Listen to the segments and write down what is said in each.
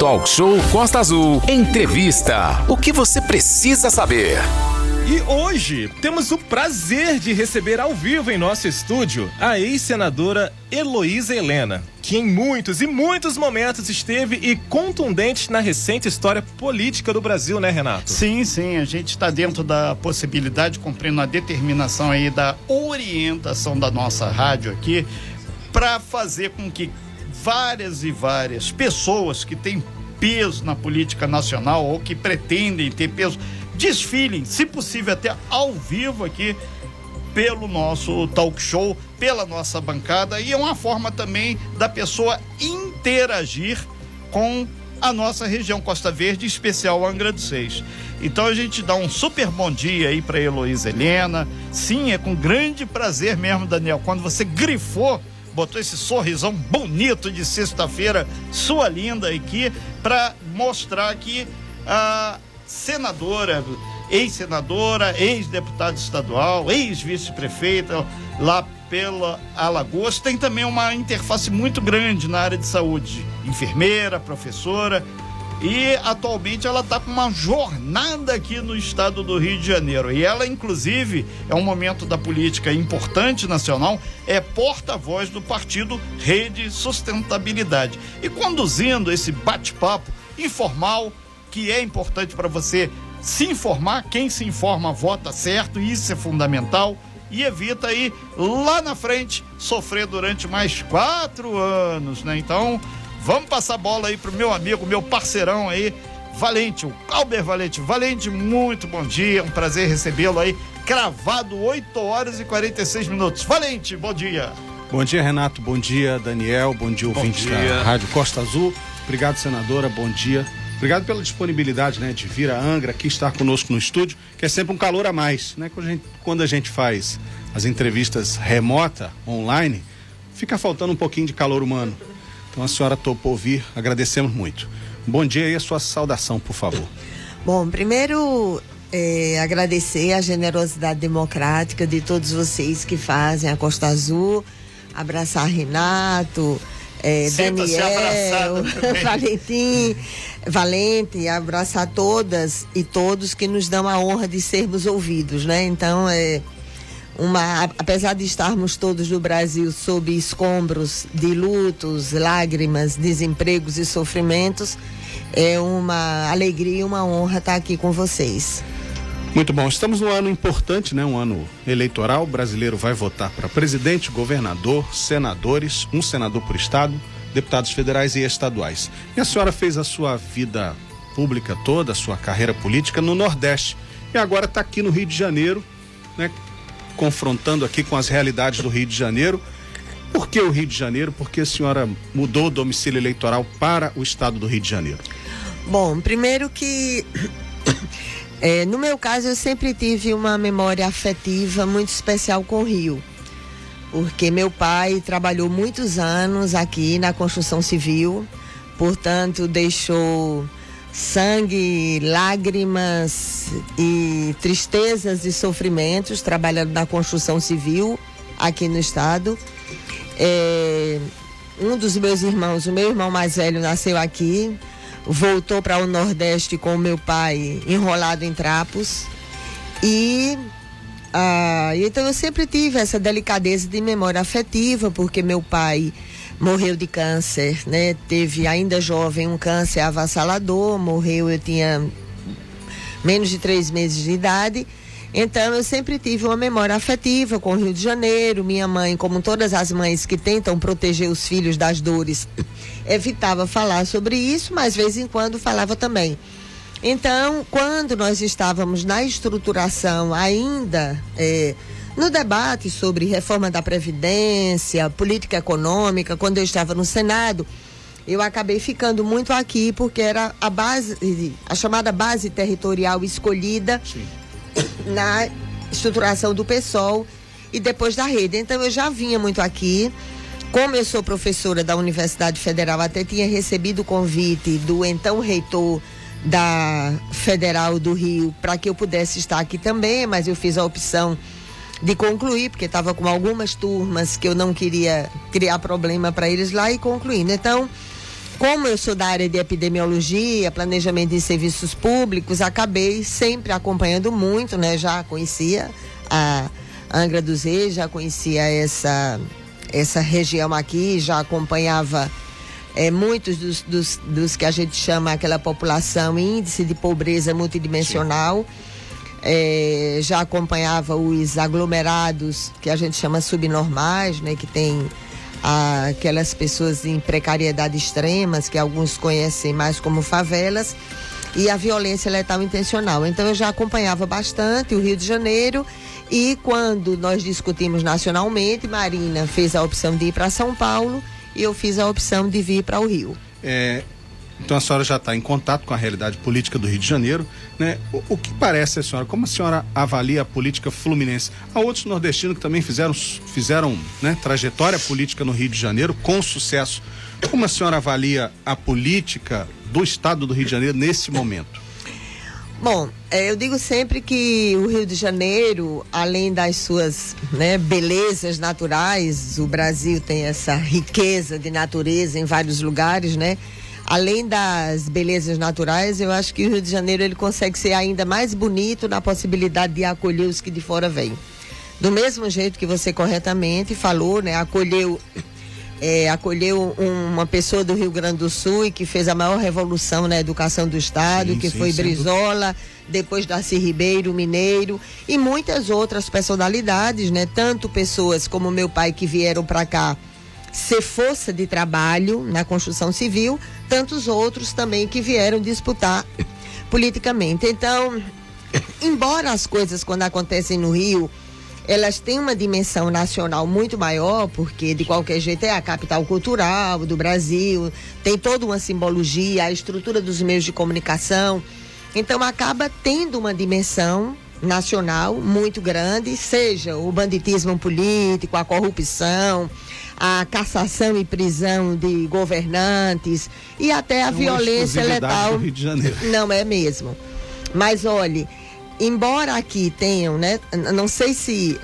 Talk Show Costa Azul. Entrevista. O que você precisa saber? E hoje temos o prazer de receber ao vivo em nosso estúdio a ex-senadora Heloísa Helena, que em muitos e muitos momentos esteve e contundente na recente história política do Brasil, né, Renato? Sim, sim, a gente está dentro da possibilidade, cumprindo a determinação aí da orientação da nossa rádio aqui, para fazer com que várias e várias pessoas que têm peso na política nacional ou que pretendem ter peso desfilem, se possível até ao vivo aqui pelo nosso talk show, pela nossa bancada e é uma forma também da pessoa interagir com a nossa região Costa Verde, especial Angra dos Seis. Então a gente dá um super bom dia aí para Heloísa Helena. Sim, é com grande prazer mesmo, Daniel, quando você grifou botou esse sorrisão bonito de sexta-feira, sua linda aqui, para mostrar que a senadora, ex-senadora, ex-deputada estadual, ex-vice-prefeita lá pela Alagoas, tem também uma interface muito grande na área de saúde, enfermeira, professora, e atualmente ela está com uma jornada aqui no estado do Rio de Janeiro. E ela, inclusive, é um momento da política importante nacional, é porta-voz do partido Rede Sustentabilidade. E conduzindo esse bate-papo informal, que é importante para você se informar, quem se informa vota certo, isso é fundamental e evita aí lá na frente sofrer durante mais quatro anos, né? Então, vamos passar a bola aí pro meu amigo, meu parceirão aí, Valente, o Calber Valente. Valente, muito bom dia, um prazer recebê-lo aí, cravado 8 horas e 46 minutos. Valente, bom dia. Bom dia, Renato, bom dia, Daniel, bom dia, ouvintes da Rádio Costa Azul. Obrigado, senadora, bom dia. Obrigado pela disponibilidade, né, de vir a Angra aqui estar conosco no estúdio, que é sempre um calor a mais, né? Quando a gente, quando a gente faz as entrevistas remota, online, fica faltando um pouquinho de calor humano. Então a senhora topou vir, agradecemos muito. Bom dia e a sua saudação, por favor. Bom, primeiro é, agradecer a generosidade democrática de todos vocês que fazem a Costa Azul, abraçar Renato, é, Daniel, Valentim, Valente, abraçar todas e todos que nos dão a honra de sermos ouvidos, né? Então, é uma, apesar de estarmos todos no Brasil sob escombros de lutos, lágrimas, desempregos e sofrimentos, é uma alegria e uma honra estar aqui com vocês. Muito bom. Estamos num ano importante, né? Um ano eleitoral. O brasileiro vai votar para presidente, governador, senadores, um senador por estado, deputados federais e estaduais. E a senhora fez a sua vida pública toda, a sua carreira política no Nordeste. E agora está aqui no Rio de Janeiro, né? Confrontando aqui com as realidades do Rio de Janeiro. Por que o Rio de Janeiro? Porque a senhora mudou o domicílio eleitoral para o estado do Rio de Janeiro. Bom, primeiro que é, no meu caso, eu sempre tive uma memória afetiva muito especial com o Rio, porque meu pai trabalhou muitos anos aqui na construção civil, portanto, deixou sangue, lágrimas e tristezas e sofrimentos trabalhando na construção civil aqui no estado. É, um dos meus irmãos, o meu irmão mais velho, nasceu aqui, voltou para o Nordeste com o meu pai enrolado em trapos. E ah, então eu sempre tive essa delicadeza de memória afetiva, porque meu pai morreu de câncer, né? Teve ainda jovem um câncer avassalador, morreu, eu tinha menos de três meses de idade. Então eu sempre tive uma memória afetiva com o Rio de Janeiro. Minha mãe, como todas as mães que tentam proteger os filhos das dores, evitava falar sobre isso, mas de vez em quando falava também. Então, quando nós estávamos na estruturação ainda é, no debate sobre reforma da Previdência, política econômica, quando eu estava no Senado, eu acabei ficando muito aqui porque era a base, a chamada base territorial escolhida Sim. na estruturação do PSOL e depois da rede. Então eu já vinha muito aqui. Como eu sou professora da Universidade Federal, até tinha recebido o convite do então reitor da Federal do Rio para que eu pudesse estar aqui também, mas eu fiz a opção de concluir, porque estava com algumas turmas que eu não queria criar problema para eles lá e concluindo. Então, como eu sou da área de epidemiologia, planejamento de serviços públicos, acabei sempre acompanhando muito, né? Já conhecia a Angra dos Reis, já conhecia essa, essa região aqui, já acompanhava é, muitos dos, dos, dos, que a gente chama aquela população índice de pobreza multidimensional. É, já acompanhava os aglomerados que a gente chama subnormais, né? Que tem aquelas pessoas em precariedade extremas, que alguns conhecem mais como favelas, e a violência letal intencional. Então eu já acompanhava bastante o Rio de Janeiro e quando nós discutimos nacionalmente, Marina fez a opção de ir para São Paulo e eu fiz a opção de vir para o Rio. É, então a senhora já está em contato com a realidade política do Rio de Janeiro, né? O, o, que parece a senhora? Como a senhora avalia a política fluminense? Há outros nordestinos que também fizeram, fizeram né, trajetória política no Rio de Janeiro com sucesso. Como a senhora avalia a política do Estado do Rio de Janeiro nesse momento? Bom, é, eu digo sempre que o Rio de Janeiro, além das suas né, belezas naturais, o Brasil tem essa riqueza de natureza em vários lugares, né? Além das belezas naturais, eu acho que o Rio de Janeiro ele consegue ser ainda mais bonito na possibilidade de acolher os que de fora vêm. Do mesmo jeito que você corretamente falou, né, acolheu é, acolheu uma pessoa do Rio Grande do Sul e que fez a maior revolução na educação do Estado, sim, que sim, foi Brizola, depois Darcy Ribeiro, Mineiro e muitas outras personalidades, né? Tanto pessoas como meu pai que vieram para cá ser força de trabalho na construção civil, tantos outros também que vieram disputar politicamente. Então, embora as coisas quando acontecem no Rio, elas têm uma dimensão nacional muito maior, porque de qualquer jeito é a capital cultural do Brasil, tem toda uma simbologia, a estrutura dos meios de comunicação. Então acaba tendo uma dimensão nacional muito grande, seja o banditismo político, a corrupção, a cassação e prisão de governantes e até a é violência letal. Rio de Janeiro. Não é mesmo. Mas olhe, embora aqui tenham, né? Não sei se.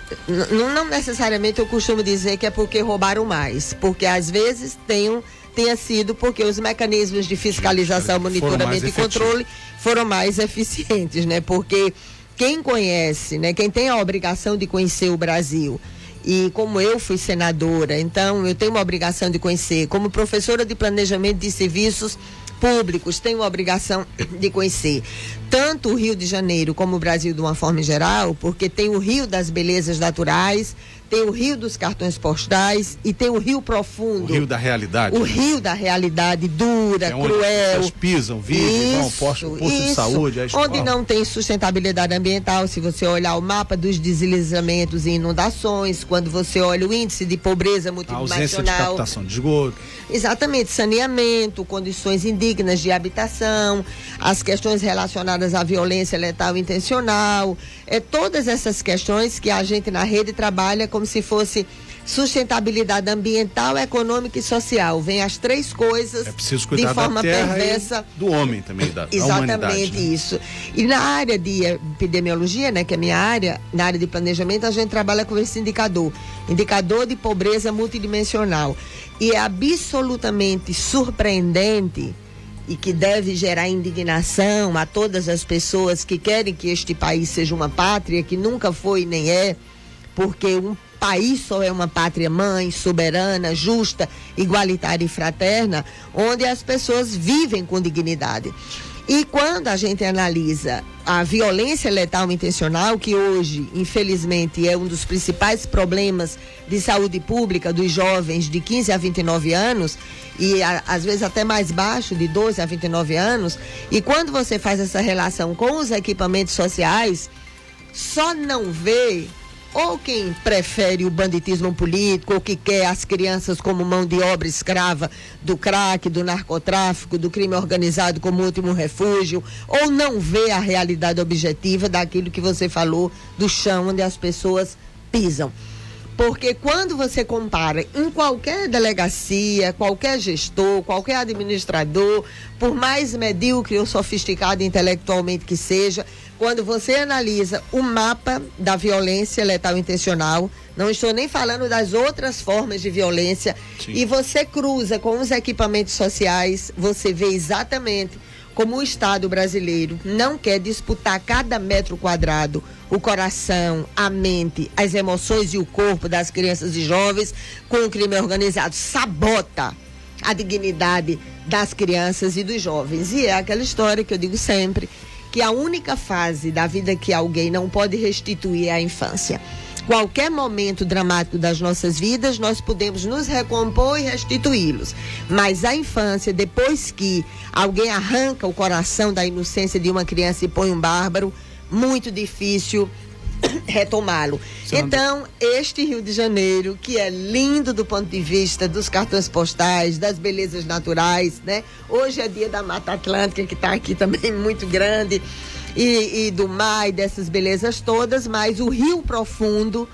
Não necessariamente eu costumo dizer que é porque roubaram mais, porque às vezes tenham tenha sido porque os mecanismos de fiscalização, monitoramento e controle foram mais eficientes, né? Porque quem conhece, né? Quem tem a obrigação de conhecer o Brasil e como eu fui senadora, então eu tenho uma obrigação de conhecer. Como professora de planejamento de serviços públicos, tenho a obrigação de conhecer tanto o Rio de Janeiro como o Brasil de uma forma geral, porque tem o Rio das Belezas Naturais, tem o rio dos cartões postais e tem o rio profundo. O rio da realidade. O né? rio da realidade dura, é cruel. Onde pisam, vivem, vão posto, posto isso, de saúde. É onde não tem sustentabilidade ambiental, se você olhar o mapa dos deslizamentos e inundações, quando você olha o índice de pobreza multidimensional. ausência de captação de esgoto. Exatamente, saneamento, condições indignas de habitação, as questões relacionadas à violência letal intencional, é todas essas questões que a gente na rede trabalha como se fosse sustentabilidade ambiental, econômica e social. Vem as três coisas é preciso cuidar de forma da terra perversa. do homem também, da, Exatamente da né? isso. E na área de epidemiologia, né, que é a minha área, na área de planejamento, a gente trabalha com esse indicador. Indicador de pobreza multidimensional. E é absolutamente surpreendente e que deve gerar indignação a todas as pessoas que querem que este país seja uma pátria que nunca foi nem é, porque um país só é uma pátria mãe, soberana, justa, igualitária e fraterna, onde as pessoas vivem com dignidade. E quando a gente analisa a violência letal intencional, que hoje, infelizmente, é um dos principais problemas de saúde pública dos jovens de 15 a 29 anos, e a, às vezes até mais baixo, de 12 a 29 anos, e quando você faz essa relação com os equipamentos sociais, só não vê ou quem prefere o banditismo político, ou que quer as crianças como mão de obra escrava do crack, do narcotráfico, do crime organizado como último refúgio, ou não vê a realidade objetiva daquilo que você falou do chão onde as pessoas pisam. Porque quando você compara em qualquer delegacia, qualquer gestor, qualquer administrador, por mais medíocre ou sofisticado intelectualmente que seja, quando você analisa o mapa da violência letal intencional, não estou nem falando das outras formas de violência, Sim. e você cruza com os equipamentos sociais, você vê exatamente como o Estado brasileiro não quer disputar cada metro quadrado o coração, a mente, as emoções e o corpo das crianças e jovens com o crime organizado, sabota a dignidade das crianças e dos jovens. E é aquela história que eu digo sempre, que a única fase da vida que alguém não pode restituir é a infância qualquer momento dramático das nossas vidas, nós podemos nos recompor e restituí-los. Mas a infância, depois que alguém arranca o coração da inocência de uma criança e põe um bárbaro, muito difícil retomá-lo. Então, este Rio de Janeiro, que é lindo do ponto de vista dos cartões postais, das belezas naturais, né? Hoje é dia da Mata Atlântica, que está aqui também muito grande e, e do mar e dessas belezas todas, mas o Rio Profundo,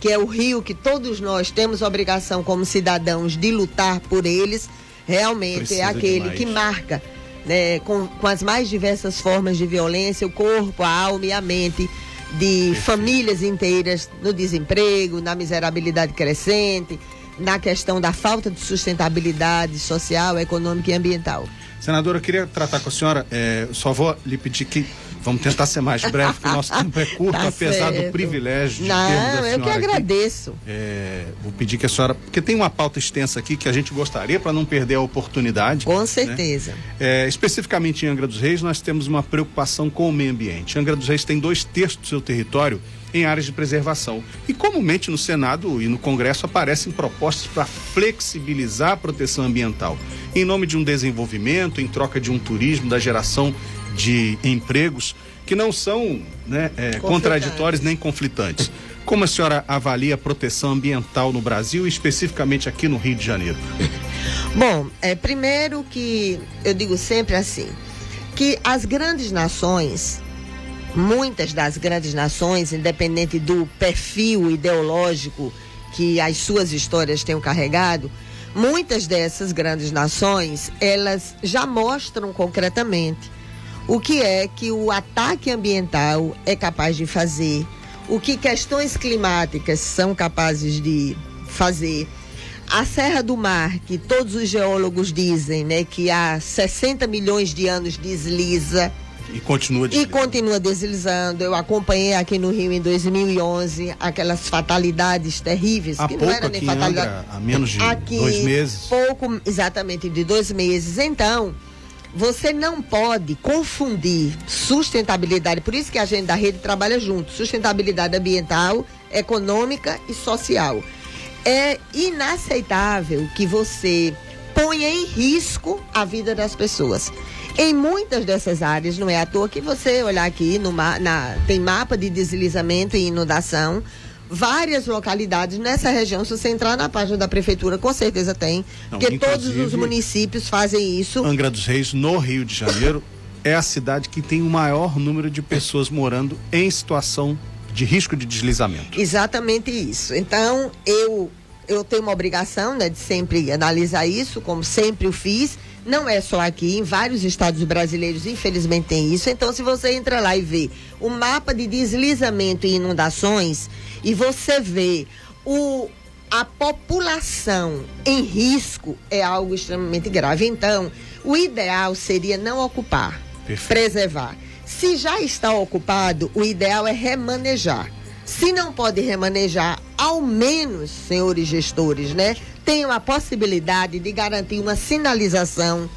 que é o rio que todos nós temos obrigação como cidadãos de lutar por eles, realmente é Precisa é aquele demais. que marca né, com, com as mais diversas formas de violência, o corpo, a alma e a mente de famílias inteiras no desemprego, na miserabilidade crescente, na questão da falta de sustentabilidade social, econômica e ambiental. Senadora, eu queria tratar com a senhora, é, só vou lhe pedir que Vamos tentar ser mais breve, porque o nosso tempo é curto, tá apesar certo. do privilégio de Não, termos a eu que agradeço. É, vou pedir que a senhora, porque tem uma pauta extensa aqui que a gente gostaria para não perder a oportunidade. Com né? certeza. Né? É, especificamente em Angra dos Reis, nós temos uma preocupação com o meio ambiente. Angra dos Reis tem dois terços do seu território em áreas de preservação. E comumente no Senado e no Congresso aparecem propostas para flexibilizar a proteção ambiental, em nome de um desenvolvimento, em troca de um turismo, da geração de empregos que não são né, é, contraditórios nem conflitantes. Como a senhora avalia a proteção ambiental no Brasil especificamente aqui no Rio de Janeiro? Bom, é, primeiro que eu digo sempre assim, que as grandes nações, muitas das grandes nações, independente do perfil ideológico que as suas histórias tenham carregado, muitas dessas grandes nações, elas já mostram concretamente o que é que o ataque ambiental é capaz de fazer, o que questões climáticas são capazes de fazer. A Serra do Mar, que todos os geólogos dizem, né, que há 60 milhões de anos desliza. E continua deslizando. E continua deslizando. Eu acompanhei aqui no Rio em 2011 aquelas fatalidades terríveis, há que não era nem fatalidade. há menos de aqui, dois meses. Pouco, exatamente, de dois meses. Então, você não pode confundir sustentabilidade, por isso que a agenda da rede trabalha junto, sustentabilidade ambiental, econômica e social. É inaceitável que você ponha em risco a vida das pessoas. Em muitas dessas áreas, não é à toa que você olhar aqui, no, na, tem mapa de deslizamento e inundação, várias localidades nessa região. Se você entrar na página da prefeitura, com certeza tem, Não, porque todos os municípios fazem isso. Angra dos Reis, no Rio de Janeiro, é a cidade que tem o maior número de pessoas morando em situação de risco de deslizamento. Exatamente isso. Então, eu eu tenho uma obrigação né, de sempre analisar isso, como sempre o fiz. Não é só aqui, em vários estados brasileiros, infelizmente, tem isso. Então, se você entra lá e vê o mapa de deslizamento e inundações, e você vê o, a população em risco, é algo extremamente grave. Então, o ideal seria não ocupar, Perfeito. preservar. Se já está ocupado, o ideal é remanejar. Se não pode remanejar, ao menos, senhores gestores, né, tenham a possibilidade de garantir uma sinalização,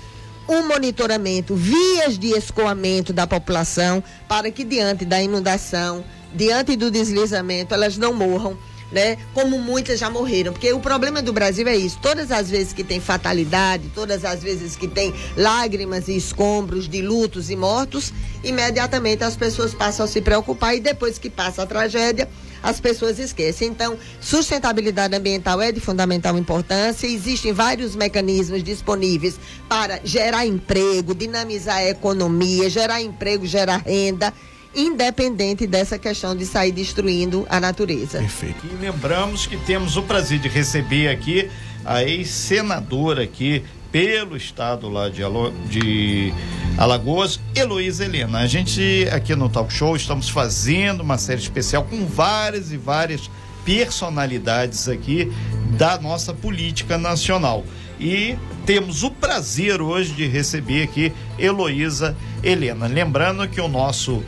um monitoramento, vias de escoamento da população para que diante da inundação, diante do deslizamento, elas não morram né? Como muitas já morreram. Porque o problema do Brasil é isso. Todas as vezes que tem fatalidade, todas as vezes que tem lágrimas e escombros de lutos e mortos, imediatamente as pessoas passam a se preocupar e depois que passa a tragédia, as pessoas esquecem. Então, sustentabilidade ambiental é de fundamental importância. Existem vários mecanismos disponíveis para gerar emprego, dinamizar a economia, gerar emprego, gerar renda independente dessa questão de sair destruindo a natureza. Perfeito. E lembramos que temos o prazer de receber aqui a ex-senadora aqui pelo estado lá de, Alo, de Alagoas, Heloísa Helena. A gente aqui no Talk Show estamos fazendo uma série especial com várias e várias personalidades aqui da nossa política nacional. E temos o prazer hoje de receber aqui Heloísa Helena. Lembrando que o nosso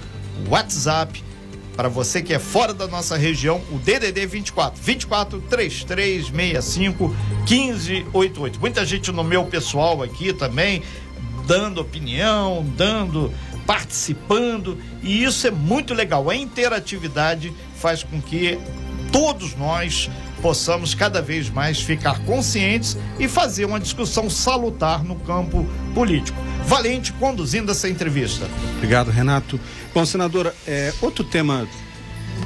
WhatsApp para você que é fora da nossa região, o DDD 24 24 3365 1588. Muita gente no meu pessoal aqui também dando opinião, dando participando, e isso é muito legal. A interatividade faz com que todos nós possamos cada vez mais ficar conscientes e fazer uma discussão salutar no campo político. Valente conduzindo essa entrevista. Obrigado, Renato. Bom, senadora, é, outro tema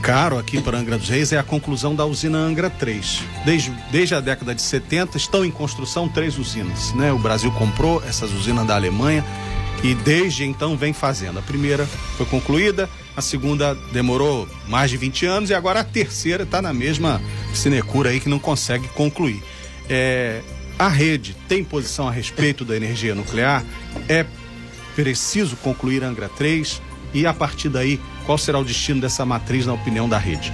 caro aqui para Angra dos Reis é a conclusão da usina Angra 3. Desde, desde a década de 70 estão em construção três usinas. Né? O Brasil comprou essas usinas da Alemanha e desde então vem fazendo. A primeira foi concluída, a segunda demorou mais de 20 anos e agora a terceira está na mesma sinecura aí que não consegue concluir. É, a rede tem posição a respeito da energia nuclear? É preciso concluir Angra 3 e a partir daí qual será o destino dessa matriz na opinião da rede?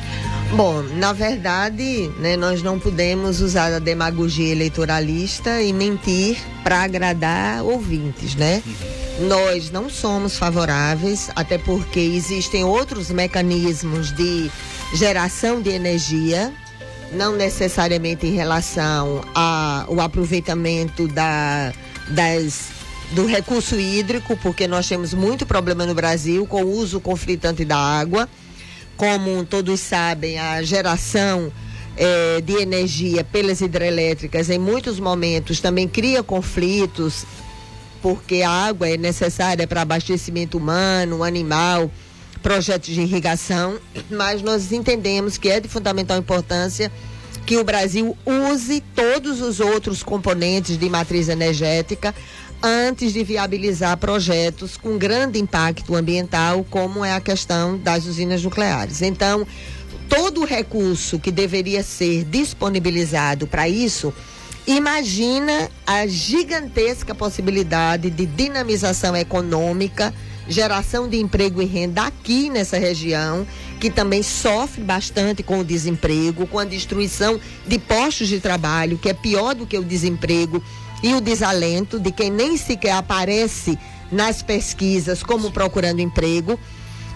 Bom, na verdade, né, nós não podemos usar a demagogia eleitoralista e mentir para agradar ouvintes, né? Uhum. Nós não somos favoráveis, até porque existem outros mecanismos de geração de energia, não necessariamente em relação ao aproveitamento da, das do recurso hídrico, porque nós temos muito problema no Brasil com o uso conflitante da água. Como todos sabem, a geração eh, de energia pelas hidrelétricas em muitos momentos também cria conflitos, porque a água é necessária para abastecimento humano, animal, projetos de irrigação, mas nós entendemos que é de fundamental importância que o Brasil use todos os outros componentes de matriz energética antes de viabilizar projetos com grande impacto ambiental, como é a questão das usinas nucleares. Então, todo o recurso que deveria ser disponibilizado para isso, imagina a gigantesca possibilidade de dinamização econômica, geração de emprego e renda aqui nessa região, que também sofre bastante com o desemprego, com a destruição de postos de trabalho, que é pior do que o desemprego e o desalento de quem nem sequer aparece nas pesquisas como procurando emprego,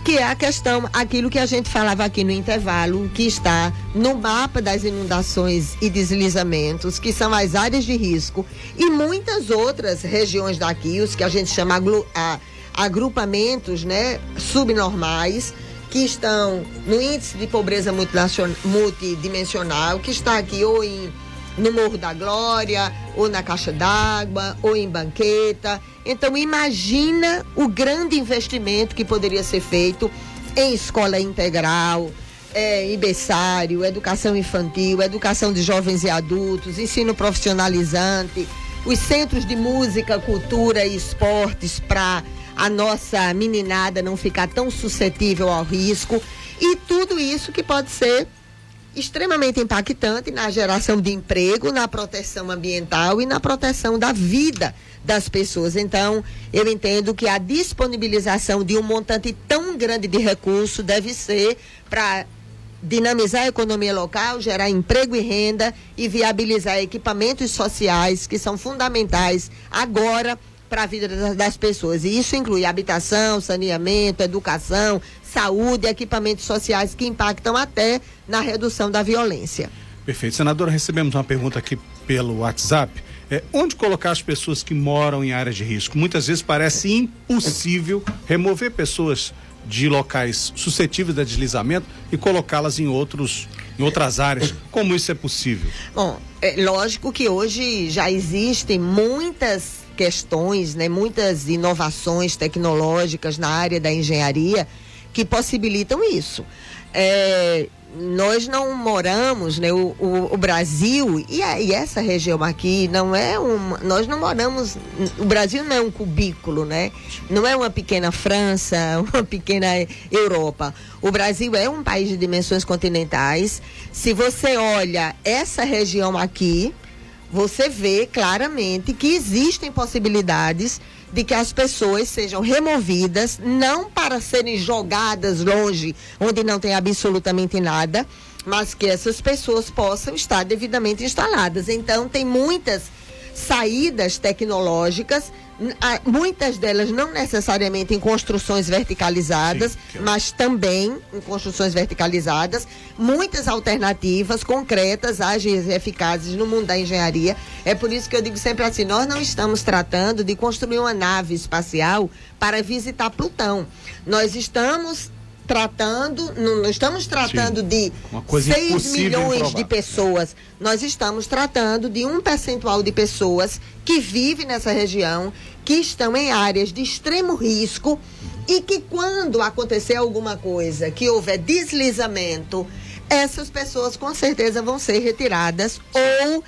que é a questão, aquilo que a gente falava aqui no intervalo, que está no mapa das inundações e deslizamentos, que são as áreas de risco, e muitas outras regiões daqui, os que a gente chama agrupamentos né, subnormais, que estão no índice de pobreza multidimensional, que está aqui ou em no Morro da Glória, ou na Caixa d'Água, ou em banqueta. Então imagina o grande investimento que poderia ser feito em escola integral, é, berçário, educação infantil, educação de jovens e adultos, ensino profissionalizante, os centros de música, cultura e esportes para a nossa meninada não ficar tão suscetível ao risco e tudo isso que pode ser extremamente impactante na geração de emprego, na proteção ambiental e na proteção da vida das pessoas. Então, eu entendo que a disponibilização de um montante tão grande de recurso deve ser para dinamizar a economia local, gerar emprego e renda e viabilizar equipamentos sociais que são fundamentais agora para a vida das pessoas. E isso inclui habitação, saneamento, educação, saúde, equipamentos sociais que impactam até na redução da violência. Perfeito. Senadora, recebemos uma pergunta aqui pelo WhatsApp. É, onde colocar as pessoas que moram em áreas de risco? Muitas vezes parece impossível remover pessoas de locais suscetíveis de deslizamento e colocá-las em outros em outras áreas. Como isso é possível? Bom, é lógico que hoje já existem muitas questões, né, muitas inovações tecnológicas na área da engenharia que possibilitam isso. É, nós não moramos, né? O, o, o Brasil e, a, e, essa região aqui não é um. Nós não moramos. O Brasil não é um cubículo, né? Não é uma pequena França, uma pequena Europa. O Brasil é um país de dimensões continentais. Se você olha essa região aqui, você vê claramente que existem possibilidades de que as pessoas sejam removidas, não para serem jogadas longe, onde não tem absolutamente nada, mas que essas pessoas possam estar devidamente instaladas. Então, tem muitas saídas tecnológicas muitas delas não necessariamente em construções verticalizadas, Sim, mas também em construções verticalizadas, muitas alternativas concretas, ágeis e eficazes no mundo da engenharia. É por isso que eu digo sempre assim, nós não estamos tratando de construir uma nave espacial para visitar Plutão. Nós estamos tratando, não, não estamos tratando Sim, de 6 milhões de pessoas, nós estamos tratando de um percentual de pessoas que vivem nessa região, que estão em áreas de extremo risco e que quando acontecer alguma coisa, que houver deslizamento, essas pessoas com certeza vão ser retiradas ou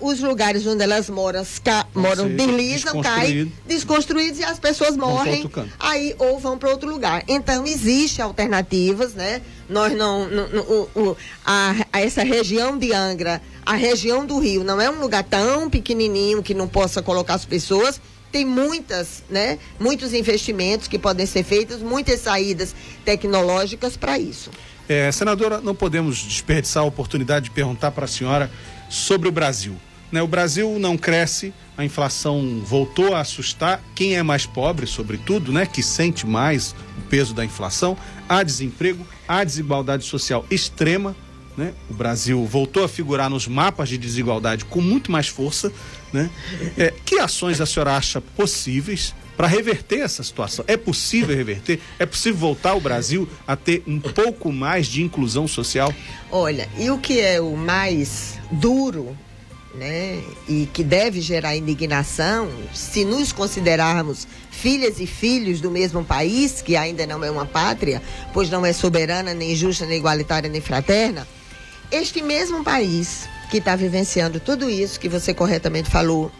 os lugares onde elas moram, ca, moram deslizam, caem, desconstruídos e as pessoas morrem aí ou vão para outro lugar. Então existe alternativas, né? Nós não, não, não o, o, a, a essa região de Angra, a região do Rio não é um lugar tão pequenininho que não possa colocar as pessoas tem muitas, né, muitos investimentos que podem ser feitos, muitas saídas tecnológicas para isso. É, senadora, não podemos desperdiçar a oportunidade de perguntar para a senhora sobre o Brasil. Né? O Brasil não cresce, a inflação voltou a assustar quem é mais pobre, sobretudo, né? que sente mais o peso da inflação. Há desemprego, há desigualdade social extrema. Né? O Brasil voltou a figurar nos mapas de desigualdade com muito mais força. Né? É, que ações a senhora acha possíveis para reverter essa situação? É possível reverter? É possível voltar o Brasil a ter um pouco mais de inclusão social? Olha, e o que é o mais duro, né, e que deve gerar indignação, se nos considerarmos filhas e filhos do mesmo país, que ainda não é uma pátria, pois não é soberana, nem justa, nem igualitária, nem fraterna, este mesmo país que está vivenciando tudo isso que você corretamente falou,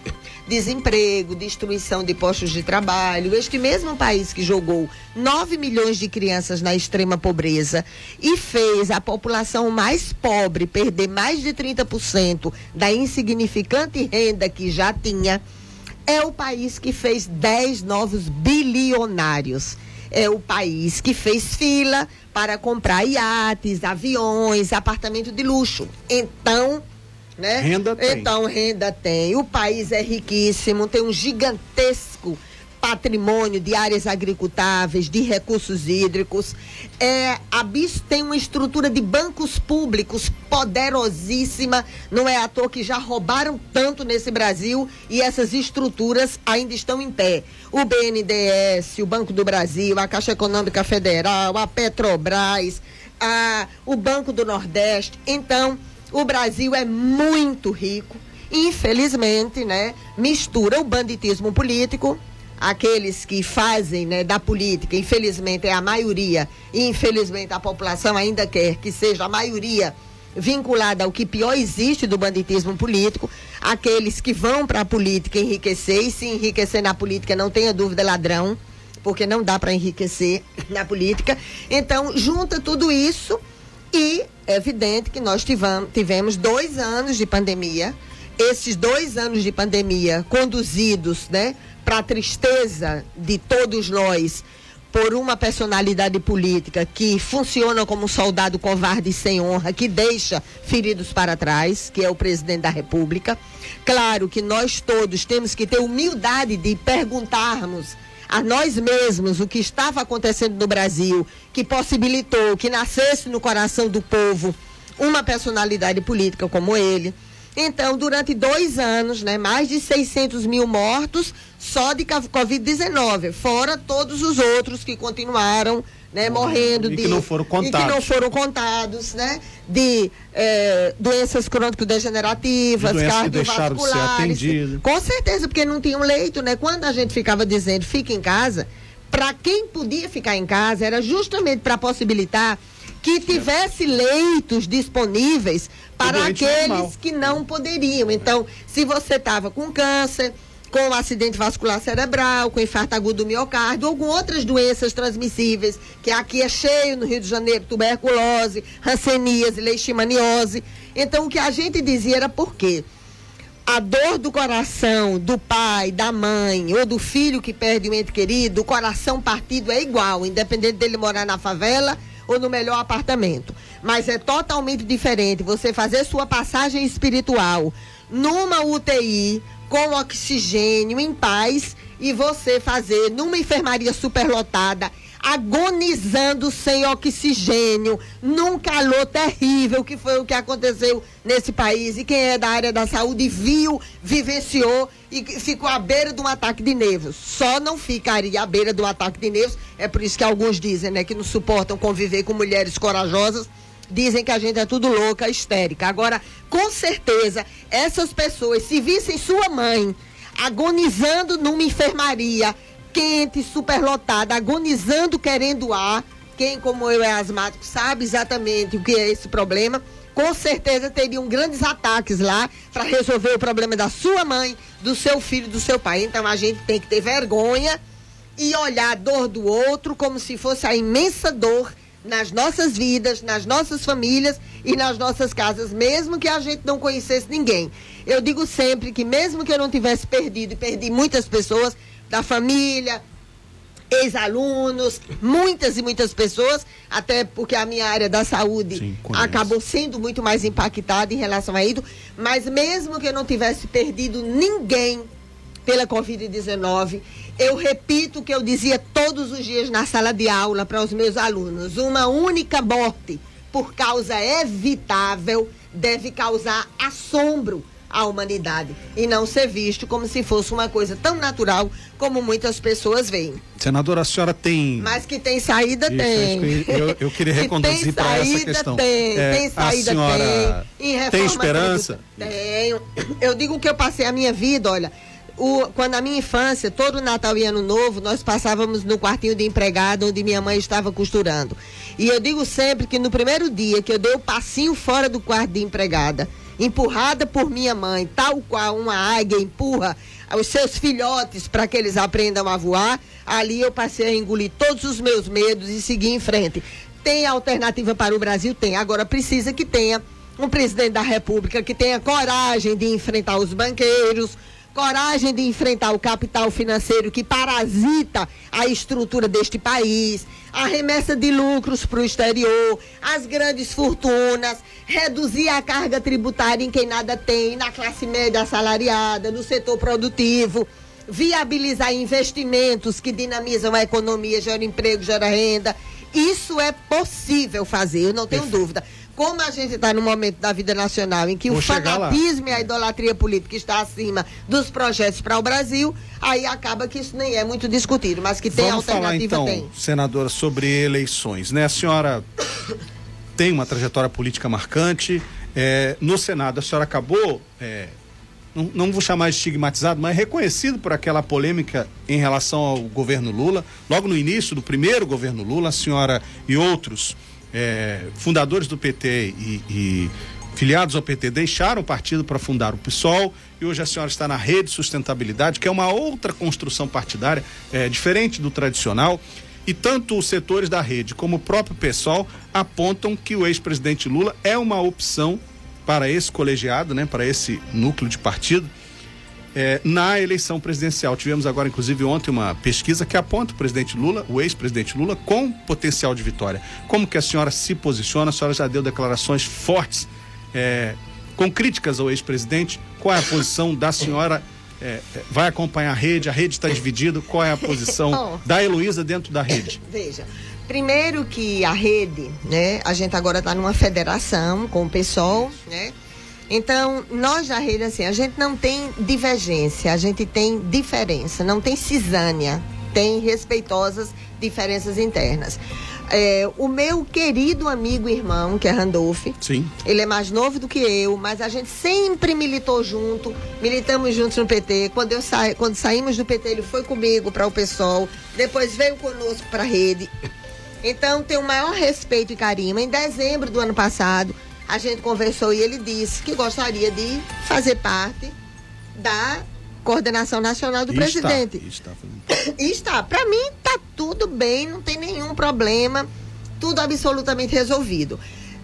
desemprego, destruição de postos de trabalho. Este mesmo país que jogou 9 milhões de crianças na extrema pobreza e fez a população mais pobre perder mais de 30% da insignificante renda que já tinha, é o país que fez 10 novos bilionários. É o país que fez fila para comprar iates, aviões, apartamento de luxo. Então, né? Renda tem. Então, renda tem. O país é riquíssimo, tem um gigantesco patrimônio de áreas agricultáveis, de recursos hídricos. É, a BIS tem uma estrutura de bancos públicos poderosíssima. Não é à toa que já roubaram tanto nesse Brasil e essas estruturas ainda estão em pé. O BNDES, o Banco do Brasil, a Caixa Econômica Federal, a Petrobras, a, o Banco do Nordeste. Então, o Brasil é muito rico. Infelizmente, né, mistura o banditismo político, aqueles que fazem né, da política, infelizmente é a maioria, e infelizmente a população ainda quer que seja a maioria vinculada ao que pior existe do banditismo político, aqueles que vão para a política enriquecer, e se enriquecer na política, não tenha dúvida, é ladrão, porque não dá para enriquecer na política. Então, junta tudo isso e é evidente que nós tivamos, tivemos dois anos de pandemia. Esses dois anos de pandemia conduzidos, né, para a tristeza de todos nós por uma personalidade política que funciona como um soldado covarde e sem honra, que deixa feridos para trás, que é o presidente da República. Claro que nós todos temos que ter humildade de perguntarmos a nós mesmos o que estava acontecendo no Brasil, que possibilitou que nascesse no coração do povo uma personalidade política como ele. Então, durante dois anos, né, mais de 600 mil mortos só de Covid-19, fora todos os outros que continuaram né, morrendo e de que não foram contados, e que não foram contados, né, de é, doenças crônico-degenerativas, de cardiovasculares. De com certeza, porque não tinha um leito, né? Quando a gente ficava dizendo fica em casa, para quem podia ficar em casa era justamente para possibilitar que tivesse leitos disponíveis para aqueles normal. que não poderiam. Então, se você estava com câncer, com acidente vascular cerebral, com infarto agudo do miocárdio, ou com outras doenças transmissíveis, que aqui é cheio no Rio de Janeiro, tuberculose, hanseníase, leishmaniose. Então, o que a gente dizia era por quê? a dor do coração do pai, da mãe ou do filho que perde um ente querido, o coração partido é igual, independente dele morar na favela ou no melhor apartamento. Mas é totalmente diferente você fazer sua passagem espiritual numa UTI com oxigênio em paz e você fazer numa enfermaria superlotada agonizando sem oxigênio, num calor terrível, que foi o que aconteceu nesse país. E quem é da área da saúde viu, vivenciou e ficou à beira de um ataque de nervos. Só não ficaria à beira do ataque de nervos. É por isso que alguns dizem, né, que não suportam conviver com mulheres corajosas. Dizem que a gente é tudo louca, histérica. Agora, com certeza, essas pessoas, se vissem sua mãe agonizando numa enfermaria, quente, superlotada, agonizando, querendo ar. Quem, como eu, é asmático, sabe exatamente o que é esse problema. Com certeza teriam grandes ataques lá para resolver o problema da sua mãe, do seu filho, do seu pai. Então a gente tem que ter vergonha e olhar a dor do outro como se fosse a imensa dor nas nossas vidas, nas nossas famílias e nas nossas casas, mesmo que a gente não conhecesse ninguém. Eu digo sempre que mesmo que eu não tivesse perdido e perdi muitas pessoas, da família, ex-alunos, muitas e muitas pessoas, até porque a minha área da saúde Sim, acabou sendo muito mais impactada em relação a isso, mas mesmo que eu não tivesse perdido ninguém pela Covid-19, eu repito o que eu dizia todos os dias na sala de aula para os meus alunos: uma única morte por causa evitável deve causar assombro à humanidade e não ser visto como se fosse uma coisa tão natural como muitas pessoas veem. Senadora, a senhora tem. Mas que tem saída, Isso, tem. eu- eu queria Que reconduzir para essa questão. Tem, É, tem a saída, senhora tem. Em tem esperança? tributária, Tenho. Eu digo que eu passei a minha vida, olha. O, quando a minha infância, todo Natal e Ano Novo, nós passávamos no quartinho de empregada onde minha mãe estava costurando. E eu digo sempre que no primeiro dia que eu dei o passinho fora do quarto de empregada, empurrada por minha mãe, tal qual uma águia empurra os seus filhotes para que eles aprendam a voar, ali eu passei a engolir todos os meus medos e seguir em frente. Tem alternativa para o Brasil? Tem. Agora precisa que tenha um presidente da República que tenha coragem de enfrentar os banqueiros, coragem de enfrentar o capital financeiro que parasita a estrutura deste país, a remessa de lucros para o exterior, as grandes fortunas, reduzir a carga tributária em quem nada tem, na classe média assalariada, no setor produtivo viabilizar investimentos que dinamizam a economia, geram emprego, geram renda. Isso é possível fazer, eu não tenho dúvida. Como a gente está no momento da vida nacional em que Vou o chegar lá. fanatismo e a idolatria política está acima dos projetos para o Brasil, aí acaba que isso nem é muito discutido, mas que tem Vamos falar alternativa, então, tem. senadora, sobre eleições, né? A senhora tem uma trajetória política marcante. é, no Senado, a senhora acabou, é, não, não vou chamar de estigmatizado, mas reconhecido por aquela polêmica em relação ao governo Lula. Logo no início do primeiro governo Lula, a senhora e outros é, fundadores do PT e, e filiados ao PT deixaram o partido para fundar o PSOL e hoje a senhora está na Rede Sustentabilidade, que é uma outra construção partidária, é, diferente do tradicional. E tanto os setores da rede como o próprio PSOL apontam que o ex-presidente Lula é uma opção para esse colegiado, né, para esse núcleo de partido. É, na eleição presidencial. Tivemos agora, inclusive, ontem uma pesquisa que aponta o presidente Lula, o ex-presidente Lula, com potencial de vitória. Como que a senhora se posiciona? A senhora já deu declarações fortes, é, com críticas ao ex-presidente. Qual é a posição da senhora? É, é, vai acompanhar a rede? A rede está dividida. Qual é a posição da Heloísa dentro da rede? Veja, primeiro que a rede, né? A gente agora está numa federação com o PSOL, né? Então, nós da rede, assim, a gente não tem divergência, a gente tem diferença, não tem cisânia, tem respeitosas diferenças internas. É, o meu querido amigo irmão, que é Randolph, Sim. ele é mais novo do que eu, mas a gente sempre militou junto, militamos juntos no PT. Quando, eu sa... Quando saímos do PT, ele foi comigo para o PSOL, depois veio conosco para a rede. Então, tenho o maior respeito e carinho. Em dezembro do ano passado, a gente conversou e ele disse que gostaria de fazer parte da coordenação nacional do E presidente. Está, está. Está. Para mim, tá tudo bem, não tem nenhum problema, tudo absolutamente resolvido.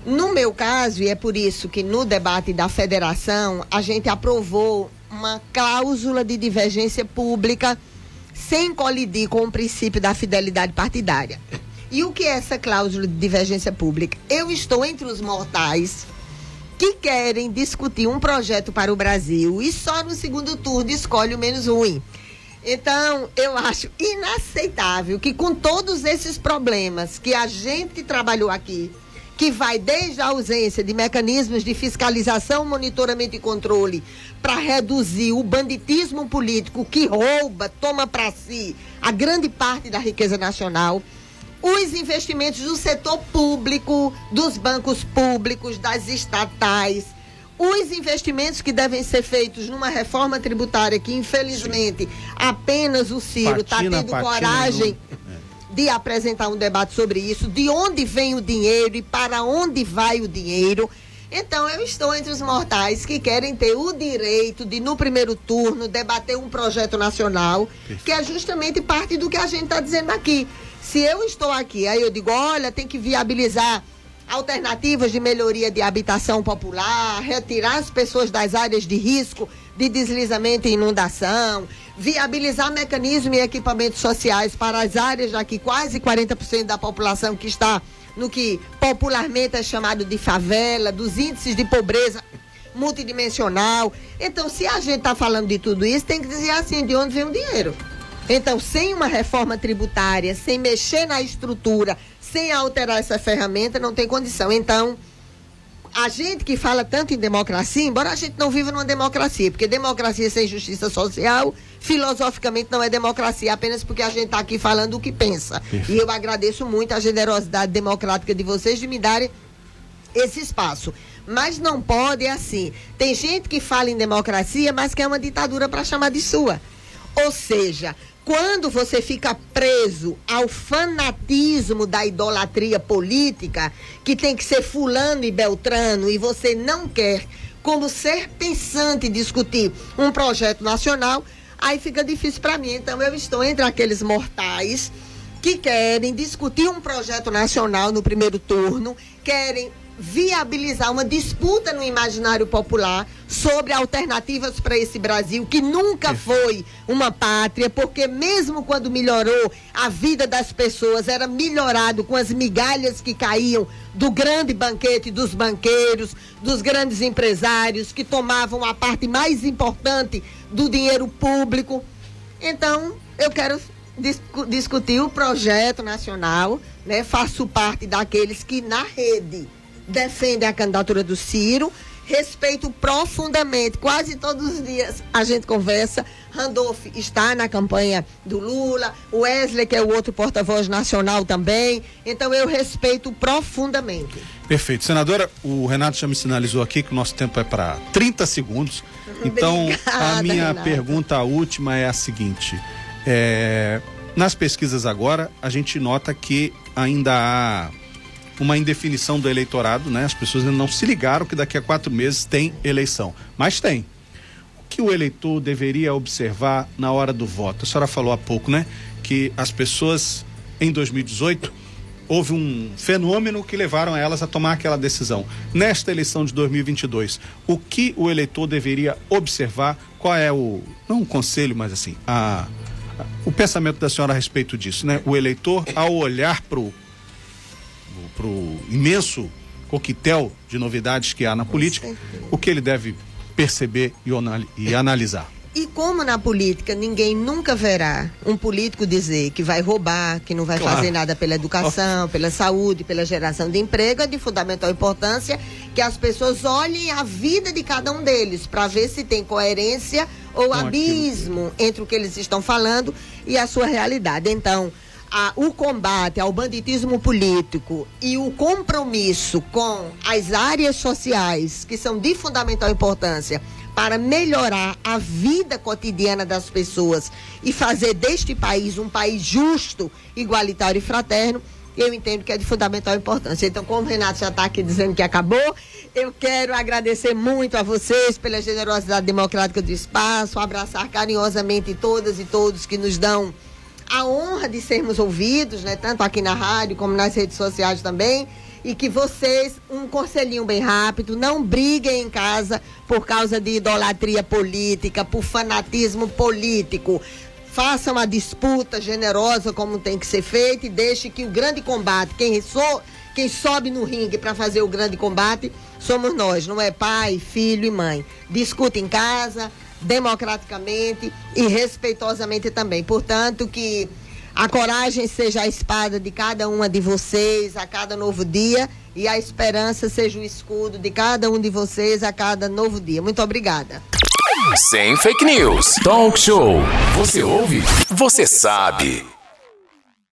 No meu caso, e é por isso que no debate da federação, a gente aprovou uma cláusula de divergência pública sem colidir com o princípio da fidelidade partidária. E o que é essa cláusula de divergência pública? Eu estou entre os mortais que querem discutir um projeto para o Brasil e só no segundo turno escolhe o menos ruim. Então, eu acho inaceitável que com todos esses problemas que a gente trabalhou aqui, que vai desde a ausência de mecanismos de fiscalização, monitoramento e controle para reduzir o banditismo político que rouba, toma para si a grande parte da riqueza nacional, os investimentos do setor público, dos bancos públicos, das estatais, os investimentos que devem ser feitos numa reforma tributária que, infelizmente, apenas o Ciro está tendo patina, coragem de apresentar um debate sobre isso, de onde vem o dinheiro e para onde vai o dinheiro. Então, eu estou entre os mortais que querem ter o direito de, no primeiro turno, debater um projeto nacional, que é justamente parte do que a gente está dizendo aqui. Se eu estou aqui, aí eu digo, olha, tem que viabilizar alternativas de melhoria de habitação popular, retirar as pessoas das áreas de risco de deslizamento e inundação, viabilizar mecanismos e equipamentos sociais para as áreas que quase 40% da população que está no que popularmente é chamado de favela, dos índices de pobreza multidimensional. Então, se a gente está falando de tudo isso, tem que dizer assim, de onde vem o dinheiro. Então, sem uma reforma tributária, sem mexer na estrutura, sem alterar essa ferramenta, não tem condição. Então, a gente que fala tanto em democracia, embora a gente não viva numa democracia, porque democracia sem justiça social, filosoficamente não é democracia, apenas porque a gente está aqui falando o que pensa. E eu agradeço muito a generosidade democrática de vocês de me darem esse espaço. Mas não pode é assim. Tem gente que fala em democracia, mas quer uma ditadura para chamar de sua. Ou seja, quando você fica preso ao fanatismo da idolatria política, que tem que ser fulano e beltrano, e você não quer, como ser pensante, discutir um projeto nacional, aí fica difícil para mim. Então eu estou entre aqueles mortais que querem discutir um projeto nacional no primeiro turno, querem viabilizar uma disputa no imaginário popular sobre alternativas para esse Brasil que nunca foi uma pátria, porque mesmo quando melhorou a vida das pessoas era melhorado com as migalhas que caíam do grande banquete dos banqueiros, dos grandes empresários que tomavam a parte mais importante do dinheiro público. Então, eu quero discu- discutir o projeto nacional, né? Faço parte daqueles que na rede defendem a candidatura do Ciro. Respeito profundamente, quase todos os dias a gente conversa. Randolph está na campanha do Lula, o Wesley, que é o outro porta-voz nacional também. Então eu respeito profundamente. Perfeito. Senadora, o Renato já me sinalizou aqui que o nosso tempo é para 30 segundos. Então, a Obrigada, minha Renato. pergunta última é a seguinte: é, nas pesquisas agora, a gente nota que ainda há uma indefinição do eleitorado, né? As pessoas ainda não se ligaram que daqui a quatro meses tem eleição. Mas tem. O que o eleitor deveria observar na hora do voto? A senhora falou há pouco, né? Que as pessoas, em 2018, houve um fenômeno que levaram elas a tomar aquela decisão. Nesta eleição de 2022, o que o eleitor deveria observar? Qual é o, não um conselho, mas assim, a, o pensamento da senhora a respeito disso, né? O eleitor, ao olhar para o imenso coquetel de novidades que há na política, o que ele deve perceber e, e analisar. E como na política ninguém nunca verá um político dizer que vai roubar, que não vai Claro. fazer nada pela educação, pela saúde, pela geração de emprego, é de fundamental importância que as pessoas olhem a vida de cada um deles para ver se tem coerência ou aquilo. abismo entre o que eles estão falando e a sua realidade. Então, a- o combate ao banditismo político e o compromisso com as áreas sociais, que são de fundamental importância para melhorar a vida cotidiana das pessoas e fazer deste país um país justo, igualitário e fraterno, eu entendo que é de fundamental importância. Então, como o Renato já está aqui dizendo que acabou, eu quero agradecer muito a vocês pela generosidade democrática do espaço, abraçar carinhosamente todas e todos que nos dão a honra de sermos ouvidos, né? Tanto aqui na rádio como nas redes sociais também. E que vocês, um conselhinho bem rápido, não briguem em casa por causa de idolatria política, por fanatismo político faça uma disputa generosa como tem que ser feita e deixe que o grande combate, quem, quem sobe no ringue para fazer o grande combate, somos nós, não é pai, filho e mãe. Discuta em casa, democraticamente e respeitosamente também. Portanto, que a coragem seja a espada de cada uma de vocês a cada novo dia e a esperança seja o escudo de cada um de vocês a cada novo dia. Muito obrigada. Sem fake news. Talk show. Você ouve? Você sabe.